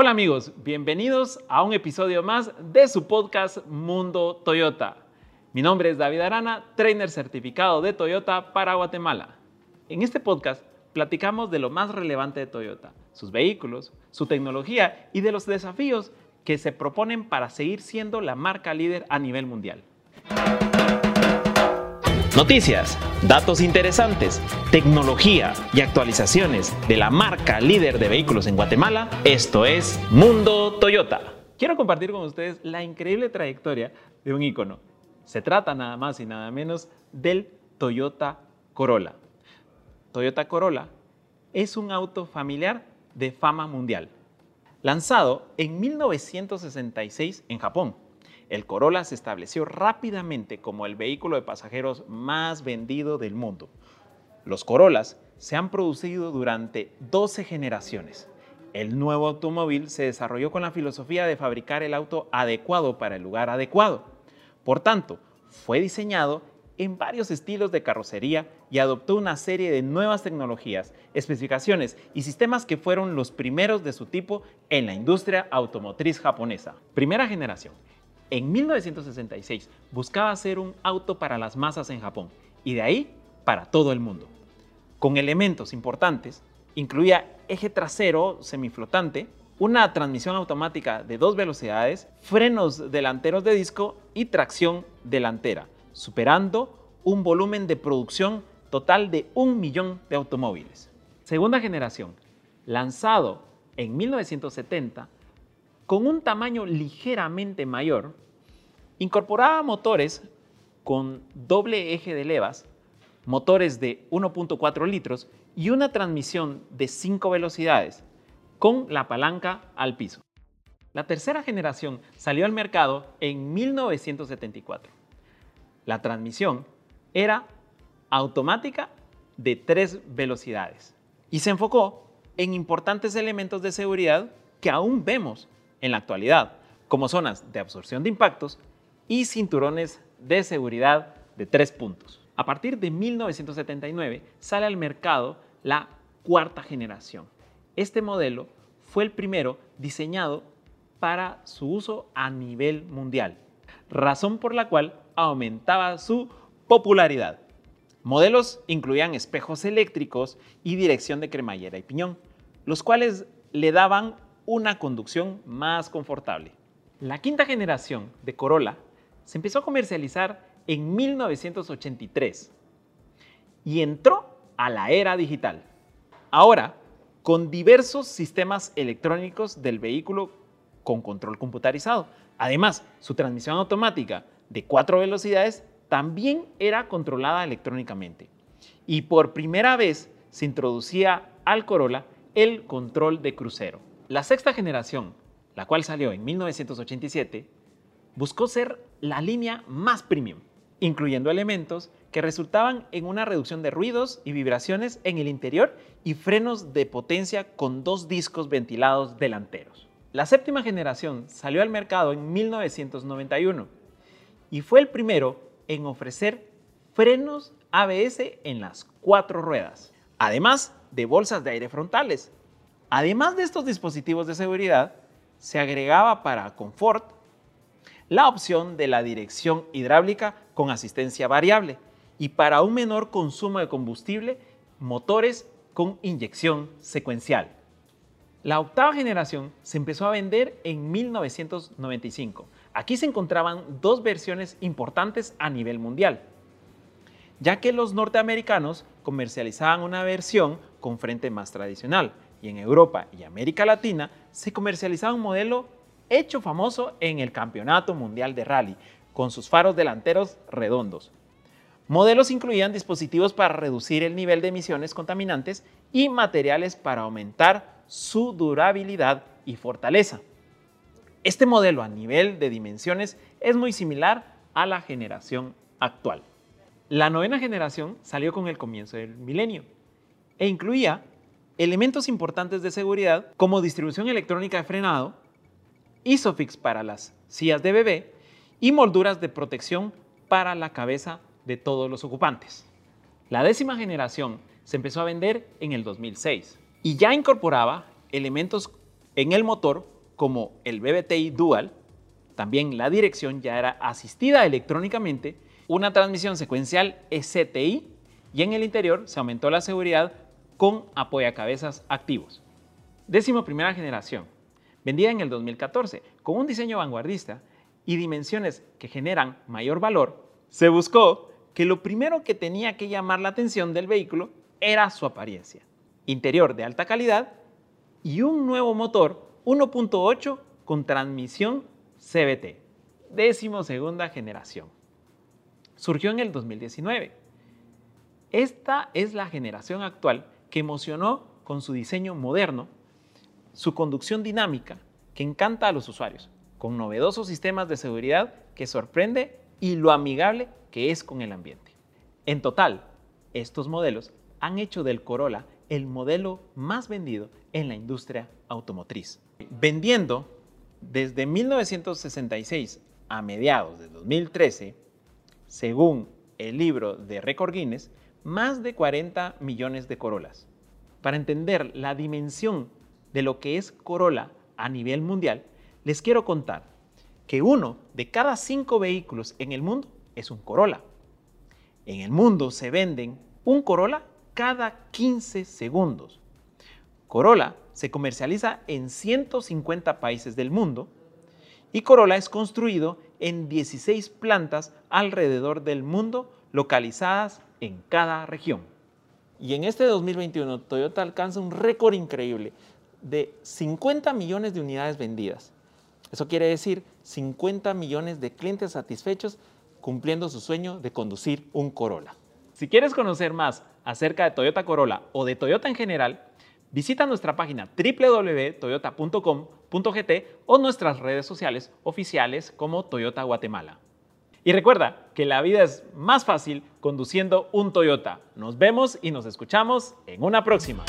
Hola amigos, bienvenidos a un episodio más de su podcast Mundo Toyota. Mi nombre es David Arana, trainer certificado de Toyota para Guatemala. En este podcast platicamos de lo más relevante de Toyota, sus vehículos, su tecnología y de los desafíos que se proponen para seguir siendo la marca líder a nivel mundial. Noticias, datos interesantes, tecnología y actualizaciones de la marca líder de vehículos en Guatemala. Esto es Mundo Toyota. Quiero compartir con ustedes la increíble trayectoria de un icono. Se trata nada más y nada menos del Toyota Corolla. Toyota Corolla es un auto familiar de fama mundial, lanzado en 1966 en Japón el Corolla se estableció rápidamente como el vehículo de pasajeros más vendido del mundo. Los Corollas se han producido durante 12 generaciones. El nuevo automóvil se desarrolló con la filosofía de fabricar el auto adecuado para el lugar adecuado. Por tanto, fue diseñado en varios estilos de carrocería y adoptó una serie de nuevas tecnologías, especificaciones y sistemas que fueron los primeros de su tipo en la industria automotriz japonesa. Primera generación. En 1966 buscaba hacer un auto para las masas en Japón y de ahí para todo el mundo. Con elementos importantes, incluía eje trasero semiflotante, una transmisión automática de dos velocidades, frenos delanteros de disco y tracción delantera, superando un volumen de producción total de un millón de automóviles. Segunda generación, lanzado en 1970, con un tamaño ligeramente mayor, incorporaba motores con doble eje de levas, motores de 1.4 litros y una transmisión de 5 velocidades con la palanca al piso. La tercera generación salió al mercado en 1974. La transmisión era automática de 3 velocidades y se enfocó en importantes elementos de seguridad que aún vemos en la actualidad, como zonas de absorción de impactos y cinturones de seguridad de tres puntos. A partir de 1979 sale al mercado la cuarta generación. Este modelo fue el primero diseñado para su uso a nivel mundial, razón por la cual aumentaba su popularidad. Modelos incluían espejos eléctricos y dirección de cremallera y piñón, los cuales le daban una conducción más confortable. La quinta generación de Corolla se empezó a comercializar en 1983 y entró a la era digital. Ahora, con diversos sistemas electrónicos del vehículo con control computarizado. Además, su transmisión automática de cuatro velocidades también era controlada electrónicamente. Y por primera vez se introducía al Corolla el control de crucero. La sexta generación, la cual salió en 1987, buscó ser la línea más premium, incluyendo elementos que resultaban en una reducción de ruidos y vibraciones en el interior y frenos de potencia con dos discos ventilados delanteros. La séptima generación salió al mercado en 1991 y fue el primero en ofrecer frenos ABS en las cuatro ruedas, además de bolsas de aire frontales. Además de estos dispositivos de seguridad, se agregaba para confort la opción de la dirección hidráulica con asistencia variable y para un menor consumo de combustible, motores con inyección secuencial. La octava generación se empezó a vender en 1995. Aquí se encontraban dos versiones importantes a nivel mundial, ya que los norteamericanos comercializaban una versión con frente más tradicional y en Europa y América Latina se comercializaba un modelo hecho famoso en el Campeonato Mundial de Rally, con sus faros delanteros redondos. Modelos incluían dispositivos para reducir el nivel de emisiones contaminantes y materiales para aumentar su durabilidad y fortaleza. Este modelo a nivel de dimensiones es muy similar a la generación actual. La novena generación salió con el comienzo del milenio e incluía elementos importantes de seguridad como distribución electrónica de frenado, Isofix para las sillas de bebé y molduras de protección para la cabeza de todos los ocupantes. La décima generación se empezó a vender en el 2006 y ya incorporaba elementos En el motor, como el BBTI Dual, también la dirección ya era asistida electrónicamente, una transmisión secuencial STI y en el interior se aumentó la seguridad con apoyacabezas activos. Décimo primera generación, vendida en el 2014 con un diseño vanguardista y dimensiones que generan mayor valor, se buscó que lo primero que tenía que llamar la atención del vehículo era su apariencia. Interior de alta calidad y un nuevo motor 1.8 con transmisión CBT, décimo segunda generación. Surgió en el 2019. Esta es la generación actual que emocionó con su diseño moderno, su conducción dinámica que encanta a los usuarios, con novedosos sistemas de seguridad que sorprende y lo amigable que es con el ambiente. En total, estos modelos han hecho del Corolla el modelo más vendido en la industria automotriz, vendiendo desde 1966 a mediados de 2013, según el libro de Record Guinness, más de 40 millones de Corollas. Para entender la dimensión de lo que es Corolla a nivel mundial, les quiero contar que uno de cada cinco vehículos en el mundo es un Corolla. En el mundo se venden un Corolla cada 15 segundos. Corolla se comercializa en 150 países del mundo y Corolla es construido en 16 plantas alrededor del mundo localizadas en cada región. Y en este 2021 Toyota alcanza un récord increíble de 50 millones de unidades vendidas. Eso quiere decir 50 millones de clientes satisfechos cumpliendo su sueño de conducir un Corolla. Si quieres conocer más acerca de Toyota Corolla o de Toyota en general, visita nuestra página www.toyota.com.gt o nuestras redes sociales oficiales como Toyota Guatemala. Y recuerda que la vida es más fácil conduciendo un Toyota. Nos vemos y nos escuchamos en una próxima.